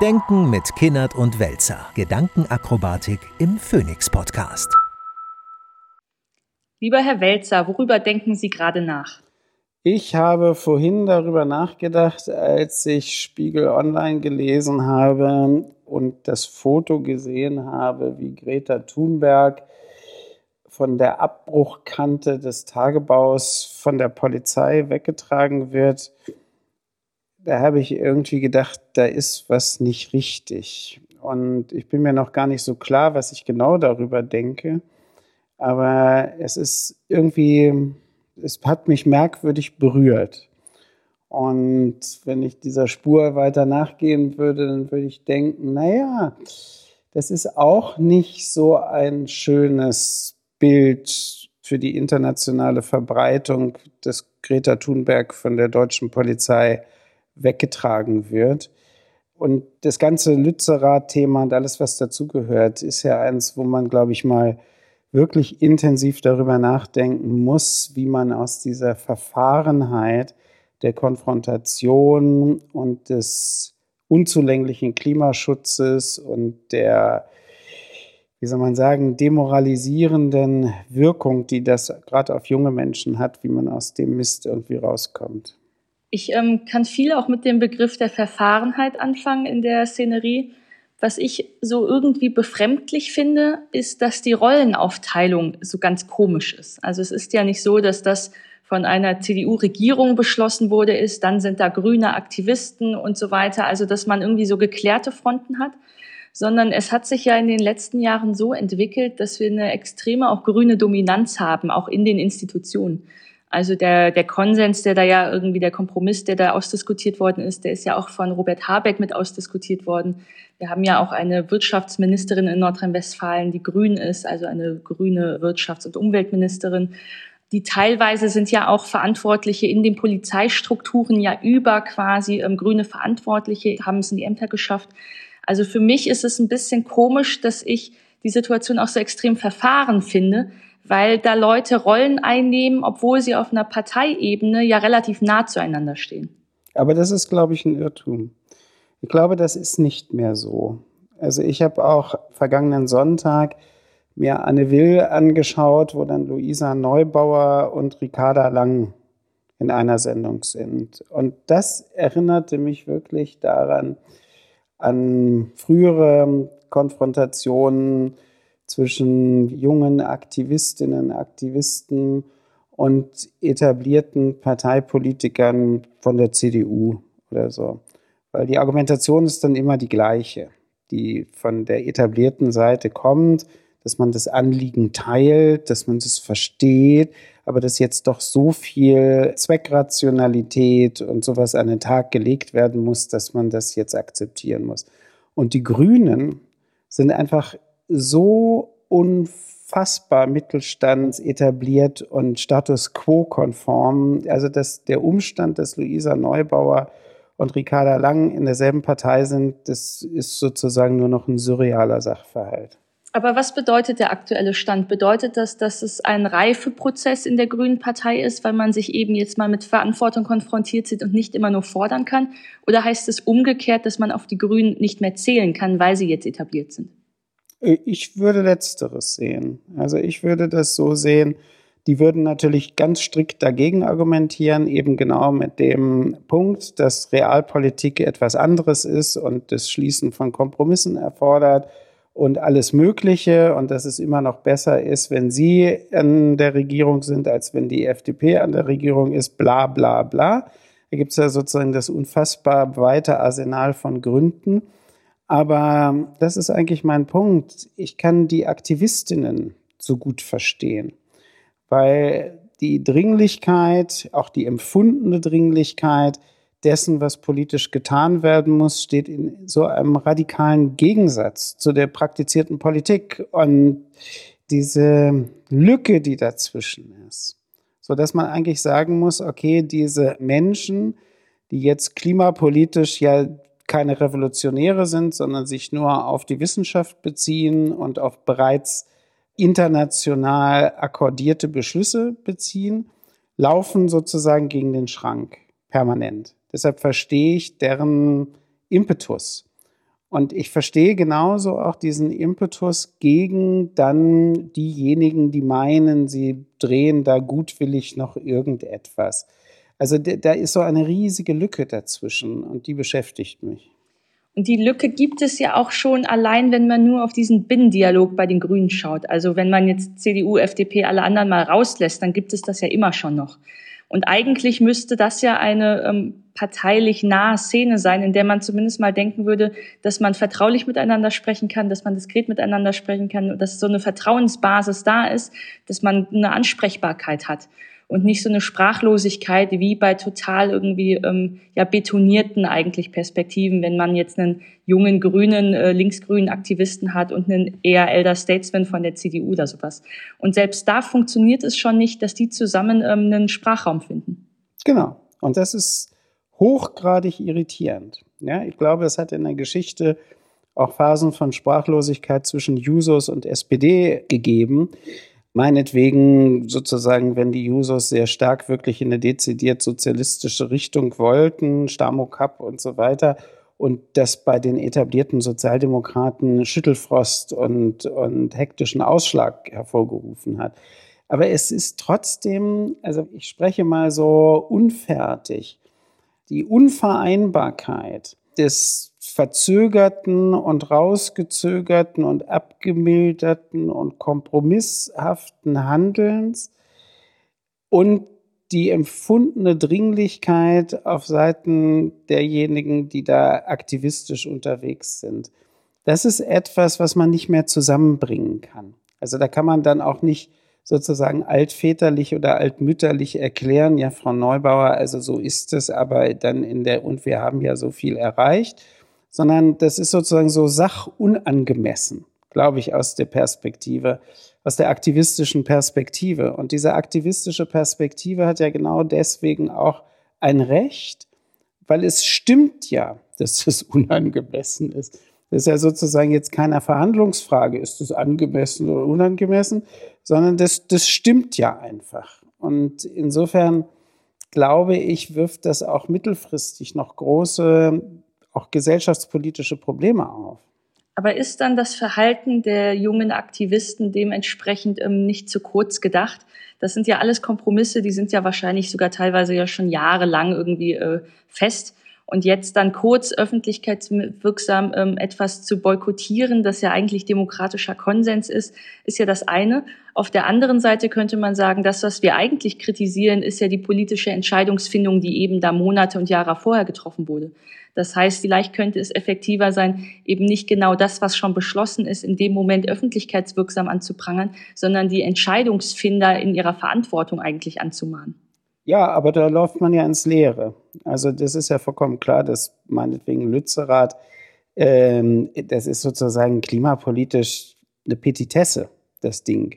Denken mit Kinnert und Welzer. Gedankenakrobatik im Phoenix Podcast. Lieber Herr Welzer, worüber denken Sie gerade nach? Ich habe vorhin darüber nachgedacht, als ich Spiegel Online gelesen habe und das Foto gesehen habe, wie Greta Thunberg von der Abbruchkante des Tagebaus von der Polizei weggetragen wird da habe ich irgendwie gedacht, da ist was nicht richtig. Und ich bin mir noch gar nicht so klar, was ich genau darüber denke. Aber es ist irgendwie, es hat mich merkwürdig berührt. Und wenn ich dieser Spur weiter nachgehen würde, dann würde ich denken, naja, das ist auch nicht so ein schönes Bild für die internationale Verbreitung des Greta Thunberg von der deutschen Polizei weggetragen wird. Und das ganze Lützerath-Thema und alles, was dazugehört, ist ja eins, wo man, glaube ich, mal wirklich intensiv darüber nachdenken muss, wie man aus dieser Verfahrenheit der Konfrontation und des unzulänglichen Klimaschutzes und der, wie soll man sagen, demoralisierenden Wirkung, die das gerade auf junge Menschen hat, wie man aus dem Mist irgendwie rauskommt. Ich ähm, kann viel auch mit dem Begriff der Verfahrenheit anfangen in der Szenerie. Was ich so irgendwie befremdlich finde, ist, dass die Rollenaufteilung so ganz komisch ist. Also es ist ja nicht so, dass das von einer CDU-Regierung beschlossen wurde, ist, dann sind da grüne Aktivisten und so weiter. Also dass man irgendwie so geklärte Fronten hat, sondern es hat sich ja in den letzten Jahren so entwickelt, dass wir eine extreme auch grüne Dominanz haben, auch in den Institutionen. Also der, der Konsens, der da ja irgendwie der Kompromiss, der da ausdiskutiert worden ist, der ist ja auch von Robert Habeck mit ausdiskutiert worden. Wir haben ja auch eine Wirtschaftsministerin in Nordrhein-Westfalen, die grün ist, also eine grüne Wirtschafts- und Umweltministerin. Die teilweise sind ja auch Verantwortliche in den Polizeistrukturen ja über quasi ähm, grüne Verantwortliche, haben es in die Ämter geschafft. Also für mich ist es ein bisschen komisch, dass ich die Situation auch so extrem verfahren finde, weil da Leute Rollen einnehmen, obwohl sie auf einer Parteiebene ja relativ nah zueinander stehen. Aber das ist, glaube ich, ein Irrtum. Ich glaube, das ist nicht mehr so. Also ich habe auch vergangenen Sonntag mir Anne Will angeschaut, wo dann Luisa Neubauer und Ricarda Lang in einer Sendung sind. Und das erinnerte mich wirklich daran, an frühere Konfrontationen zwischen jungen Aktivistinnen, Aktivisten und etablierten Parteipolitikern von der CDU oder so. Weil die Argumentation ist dann immer die gleiche, die von der etablierten Seite kommt, dass man das Anliegen teilt, dass man das versteht, aber dass jetzt doch so viel Zweckrationalität und sowas an den Tag gelegt werden muss, dass man das jetzt akzeptieren muss. Und die Grünen sind einfach so unfassbar Mittelstands etabliert und Status quo konform. Also dass der Umstand, dass Luisa Neubauer und Ricarda Lang in derselben Partei sind, das ist sozusagen nur noch ein surrealer Sachverhalt. Aber was bedeutet der aktuelle Stand? Bedeutet das, dass es ein Reifeprozess in der Grünen Partei ist, weil man sich eben jetzt mal mit Verantwortung konfrontiert sieht und nicht immer nur fordern kann? Oder heißt es umgekehrt, dass man auf die Grünen nicht mehr zählen kann, weil sie jetzt etabliert sind? Ich würde letzteres sehen. Also ich würde das so sehen, die würden natürlich ganz strikt dagegen argumentieren, eben genau mit dem Punkt, dass Realpolitik etwas anderes ist und das Schließen von Kompromissen erfordert und alles Mögliche und dass es immer noch besser ist, wenn Sie an der Regierung sind, als wenn die FDP an der Regierung ist, bla bla bla. Da gibt es ja sozusagen das unfassbar weite Arsenal von Gründen. Aber das ist eigentlich mein Punkt. Ich kann die Aktivistinnen so gut verstehen, weil die Dringlichkeit, auch die empfundene Dringlichkeit dessen, was politisch getan werden muss, steht in so einem radikalen Gegensatz zu der praktizierten Politik und diese Lücke, die dazwischen ist, so dass man eigentlich sagen muss, okay, diese Menschen, die jetzt klimapolitisch ja keine Revolutionäre sind, sondern sich nur auf die Wissenschaft beziehen und auf bereits international akkordierte Beschlüsse beziehen, laufen sozusagen gegen den Schrank permanent. Deshalb verstehe ich deren Impetus. Und ich verstehe genauso auch diesen Impetus gegen dann diejenigen, die meinen, sie drehen da gutwillig noch irgendetwas. Also da ist so eine riesige Lücke dazwischen und die beschäftigt mich. Und die Lücke gibt es ja auch schon allein, wenn man nur auf diesen Binnendialog bei den Grünen schaut. Also wenn man jetzt CDU, FDP, alle anderen mal rauslässt, dann gibt es das ja immer schon noch. Und eigentlich müsste das ja eine ähm, parteilich nahe Szene sein, in der man zumindest mal denken würde, dass man vertraulich miteinander sprechen kann, dass man diskret miteinander sprechen kann, dass so eine Vertrauensbasis da ist, dass man eine Ansprechbarkeit hat und nicht so eine Sprachlosigkeit wie bei total irgendwie ähm, ja betonierten eigentlich Perspektiven, wenn man jetzt einen jungen grünen, äh, linksgrünen Aktivisten hat und einen eher Elder Statesman von der CDU oder sowas. Und selbst da funktioniert es schon nicht, dass die zusammen ähm, einen Sprachraum finden. Genau. Und das ist hochgradig irritierend. Ja, ich glaube, es hat in der Geschichte auch Phasen von Sprachlosigkeit zwischen Jusos und SPD gegeben meinetwegen sozusagen, wenn die Jusos sehr stark wirklich in eine dezidiert sozialistische Richtung wollten, Stamokap und so weiter, und das bei den etablierten Sozialdemokraten Schüttelfrost und, und hektischen Ausschlag hervorgerufen hat. Aber es ist trotzdem, also ich spreche mal so unfertig, die Unvereinbarkeit des verzögerten und rausgezögerten und abgemilderten und kompromisshaften Handelns und die empfundene Dringlichkeit auf Seiten derjenigen, die da aktivistisch unterwegs sind. Das ist etwas, was man nicht mehr zusammenbringen kann. Also da kann man dann auch nicht sozusagen altväterlich oder altmütterlich erklären, ja, Frau Neubauer, also so ist es, aber dann in der, und wir haben ja so viel erreicht, sondern das ist sozusagen so sachunangemessen, glaube ich, aus der Perspektive, aus der aktivistischen Perspektive. Und diese aktivistische Perspektive hat ja genau deswegen auch ein Recht, weil es stimmt ja, dass es unangemessen ist. Das ist ja sozusagen jetzt keine Verhandlungsfrage, ist es angemessen oder unangemessen, sondern das, das stimmt ja einfach. Und insofern glaube ich, wirft das auch mittelfristig noch große, auch gesellschaftspolitische Probleme auf. Aber ist dann das Verhalten der jungen Aktivisten dementsprechend ähm, nicht zu kurz gedacht? Das sind ja alles Kompromisse, die sind ja wahrscheinlich sogar teilweise ja schon jahrelang irgendwie äh, fest. Und jetzt dann kurz öffentlichkeitswirksam ähm, etwas zu boykottieren, das ja eigentlich demokratischer Konsens ist, ist ja das eine. Auf der anderen Seite könnte man sagen, das, was wir eigentlich kritisieren, ist ja die politische Entscheidungsfindung, die eben da Monate und Jahre vorher getroffen wurde. Das heißt, vielleicht könnte es effektiver sein, eben nicht genau das, was schon beschlossen ist, in dem Moment öffentlichkeitswirksam anzuprangern, sondern die Entscheidungsfinder in ihrer Verantwortung eigentlich anzumahnen. Ja, aber da läuft man ja ins Leere. Also das ist ja vollkommen klar, dass meinetwegen Lützerath, ähm, das ist sozusagen klimapolitisch eine Petitesse, das Ding.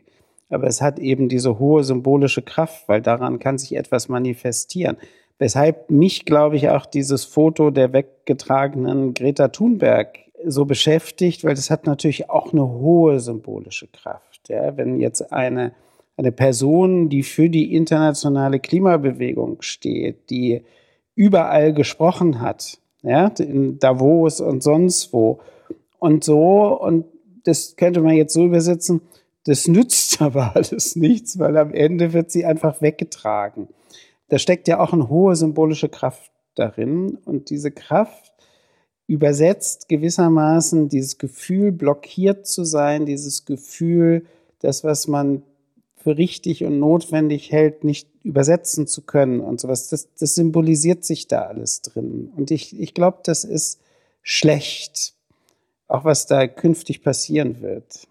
Aber es hat eben diese hohe symbolische Kraft, weil daran kann sich etwas manifestieren. Weshalb mich, glaube ich, auch dieses Foto der weggetragenen Greta Thunberg so beschäftigt, weil das hat natürlich auch eine hohe symbolische Kraft. Ja? Wenn jetzt eine eine Person, die für die internationale Klimabewegung steht, die überall gesprochen hat, ja, in Davos und sonst wo. Und so, und das könnte man jetzt so übersetzen, das nützt aber alles nichts, weil am Ende wird sie einfach weggetragen. Da steckt ja auch eine hohe symbolische Kraft darin und diese Kraft übersetzt gewissermaßen dieses Gefühl, blockiert zu sein, dieses Gefühl, das, was man für richtig und notwendig hält, nicht übersetzen zu können und sowas. Das, das symbolisiert sich da alles drin. Und ich, ich glaube, das ist schlecht, auch was da künftig passieren wird.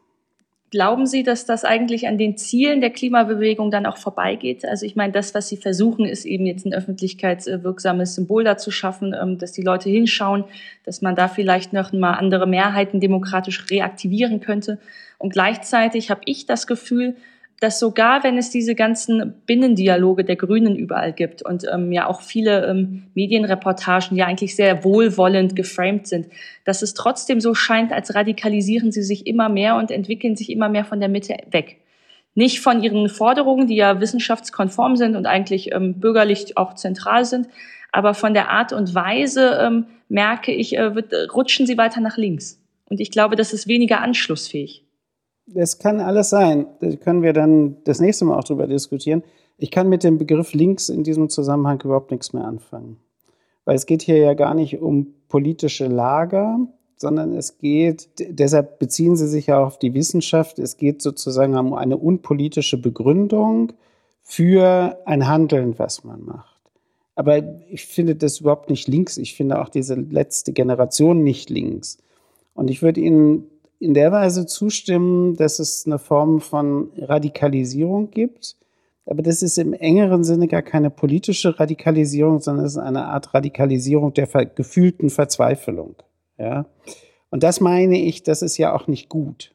Glauben Sie, dass das eigentlich an den Zielen der Klimabewegung dann auch vorbeigeht? Also ich meine, das, was Sie versuchen, ist eben jetzt ein öffentlichkeitswirksames Symbol dazu schaffen, ähm, dass die Leute hinschauen, dass man da vielleicht noch mal andere Mehrheiten demokratisch reaktivieren könnte. Und gleichzeitig habe ich das Gefühl, dass sogar wenn es diese ganzen Binnendialoge der Grünen überall gibt und ähm, ja auch viele ähm, Medienreportagen ja eigentlich sehr wohlwollend geframed sind, dass es trotzdem so scheint, als radikalisieren sie sich immer mehr und entwickeln sich immer mehr von der Mitte weg. Nicht von ihren Forderungen, die ja wissenschaftskonform sind und eigentlich ähm, bürgerlich auch zentral sind, aber von der Art und Weise ähm, merke ich, äh, wird, rutschen sie weiter nach links. Und ich glaube, das ist weniger anschlussfähig. Das kann alles sein. Da können wir dann das nächste Mal auch drüber diskutieren. Ich kann mit dem Begriff links in diesem Zusammenhang überhaupt nichts mehr anfangen. Weil es geht hier ja gar nicht um politische Lager, sondern es geht, deshalb beziehen Sie sich ja auf die Wissenschaft, es geht sozusagen um eine unpolitische Begründung für ein Handeln, was man macht. Aber ich finde das überhaupt nicht links. Ich finde auch diese letzte Generation nicht links. Und ich würde Ihnen in der Weise zustimmen, dass es eine Form von Radikalisierung gibt. Aber das ist im engeren Sinne gar keine politische Radikalisierung, sondern es ist eine Art Radikalisierung der gefühlten Verzweiflung. Ja? Und das meine ich, das ist ja auch nicht gut,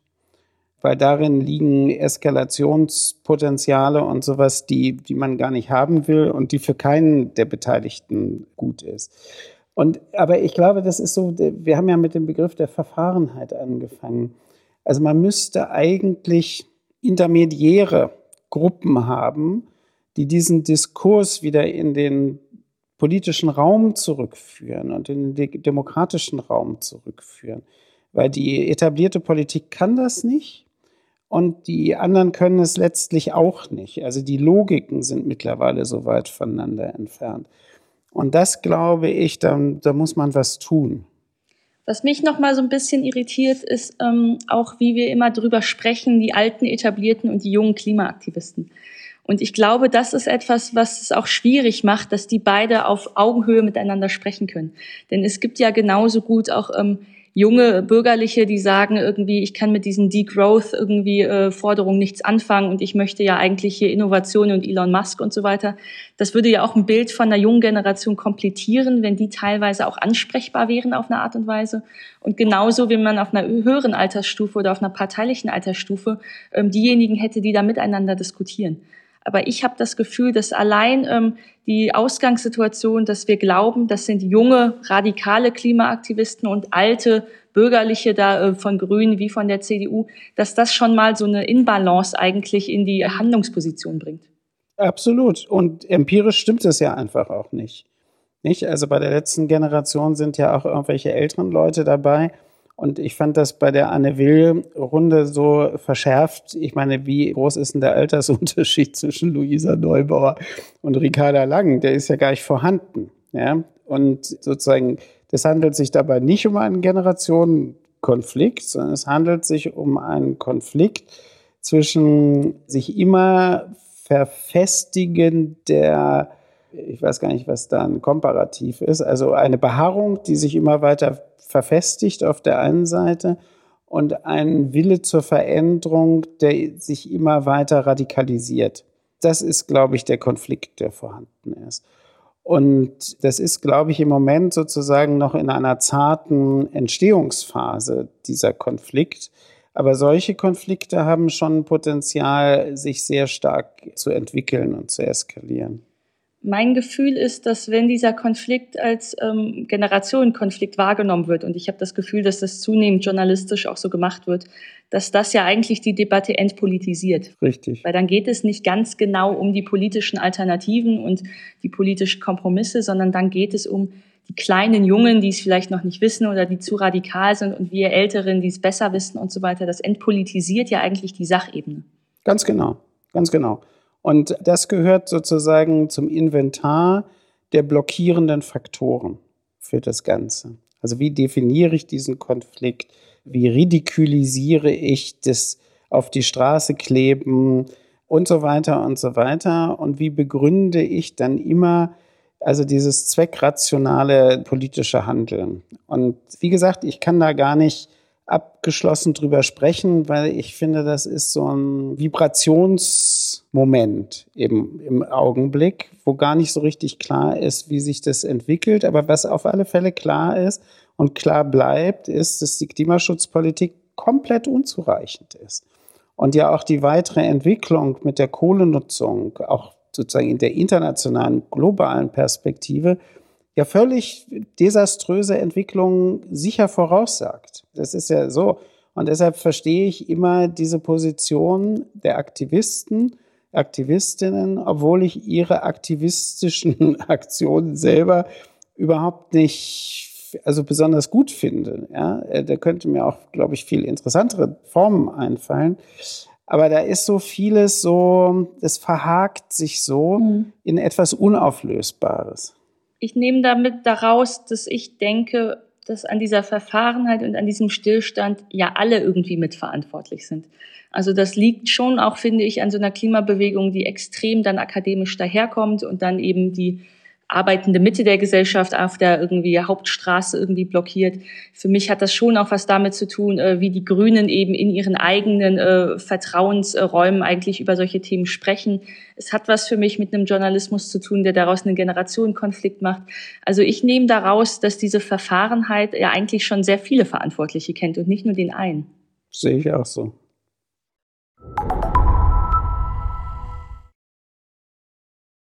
weil darin liegen Eskalationspotenziale und sowas, die, die man gar nicht haben will und die für keinen der Beteiligten gut ist. Und, aber ich glaube, das ist so, wir haben ja mit dem Begriff der Verfahrenheit angefangen. Also man müsste eigentlich intermediäre Gruppen haben, die diesen Diskurs wieder in den politischen Raum zurückführen und in den demokratischen Raum zurückführen. Weil die etablierte Politik kann das nicht und die anderen können es letztlich auch nicht. Also die Logiken sind mittlerweile so weit voneinander entfernt. Und das glaube ich, da, da muss man was tun. Was mich noch mal so ein bisschen irritiert, ist ähm, auch, wie wir immer drüber sprechen, die alten etablierten und die jungen Klimaaktivisten. Und ich glaube, das ist etwas, was es auch schwierig macht, dass die beide auf Augenhöhe miteinander sprechen können. Denn es gibt ja genauso gut auch ähm, junge Bürgerliche, die sagen irgendwie, ich kann mit diesen Degrowth irgendwie äh, Forderungen nichts anfangen und ich möchte ja eigentlich hier Innovation und Elon Musk und so weiter. Das würde ja auch ein Bild von einer jungen Generation komplettieren, wenn die teilweise auch ansprechbar wären auf eine Art und Weise. Und genauso, wenn man auf einer höheren Altersstufe oder auf einer parteilichen Altersstufe ähm, diejenigen hätte, die da miteinander diskutieren. Aber ich habe das Gefühl, dass allein ähm, die Ausgangssituation, dass wir glauben, das sind junge, radikale Klimaaktivisten und alte Bürgerliche da äh, von Grünen wie von der CDU, dass das schon mal so eine Inbalance eigentlich in die Handlungsposition bringt. Absolut. Und empirisch stimmt es ja einfach auch nicht. Nicht? Also bei der letzten Generation sind ja auch irgendwelche älteren Leute dabei, und ich fand das bei der Anne Will-Runde so verschärft. Ich meine, wie groß ist denn der Altersunterschied zwischen Luisa Neubauer und Ricarda Lang? Der ist ja gar nicht vorhanden. Ja? Und sozusagen, das handelt sich dabei nicht um einen Generationenkonflikt, sondern es handelt sich um einen Konflikt zwischen sich immer verfestigen der ich weiß gar nicht, was da ein Komparativ ist, also eine Beharrung, die sich immer weiter verfestigt auf der einen Seite und ein Wille zur Veränderung, der sich immer weiter radikalisiert. Das ist, glaube ich, der Konflikt, der vorhanden ist. Und das ist, glaube ich, im Moment sozusagen noch in einer zarten Entstehungsphase, dieser Konflikt. Aber solche Konflikte haben schon Potenzial, sich sehr stark zu entwickeln und zu eskalieren. Mein Gefühl ist, dass wenn dieser Konflikt als ähm, Generationenkonflikt wahrgenommen wird, und ich habe das Gefühl, dass das zunehmend journalistisch auch so gemacht wird, dass das ja eigentlich die Debatte entpolitisiert. Richtig. Weil dann geht es nicht ganz genau um die politischen Alternativen und die politischen Kompromisse, sondern dann geht es um die kleinen Jungen, die es vielleicht noch nicht wissen oder die zu radikal sind und wir Älteren, die es besser wissen und so weiter. Das entpolitisiert ja eigentlich die Sachebene. Ganz genau, ganz genau. Und das gehört sozusagen zum Inventar der blockierenden Faktoren für das Ganze. Also wie definiere ich diesen Konflikt? Wie ridikulisiere ich das auf die Straße kleben und so weiter und so weiter? Und wie begründe ich dann immer also dieses zweckrationale politische Handeln? Und wie gesagt, ich kann da gar nicht abgeschlossen drüber sprechen, weil ich finde, das ist so ein Vibrationsmoment eben im Augenblick, wo gar nicht so richtig klar ist, wie sich das entwickelt. Aber was auf alle Fälle klar ist und klar bleibt, ist, dass die Klimaschutzpolitik komplett unzureichend ist. Und ja auch die weitere Entwicklung mit der Kohlenutzung, auch sozusagen in der internationalen, globalen Perspektive, ja völlig desaströse Entwicklungen sicher voraussagt. Das ist ja so. Und deshalb verstehe ich immer diese Position der Aktivisten, Aktivistinnen, obwohl ich ihre aktivistischen Aktionen selber überhaupt nicht, also besonders gut finde. Ja, äh, da könnte mir auch, glaube ich, viel interessantere Formen einfallen. Aber da ist so vieles so, es verhakt sich so mhm. in etwas Unauflösbares. Ich nehme damit daraus, dass ich denke, dass an dieser Verfahrenheit und an diesem Stillstand ja alle irgendwie mitverantwortlich sind. Also das liegt schon auch, finde ich, an so einer Klimabewegung, die extrem dann akademisch daherkommt und dann eben die arbeitende Mitte der Gesellschaft auf der irgendwie Hauptstraße irgendwie blockiert. Für mich hat das schon auch was damit zu tun, äh, wie die Grünen eben in ihren eigenen äh, Vertrauensräumen eigentlich über solche Themen sprechen. Es hat was für mich mit einem Journalismus zu tun, der daraus einen Generationenkonflikt macht. Also ich nehme daraus, dass diese Verfahrenheit ja eigentlich schon sehr viele Verantwortliche kennt und nicht nur den einen. Sehe ich auch so.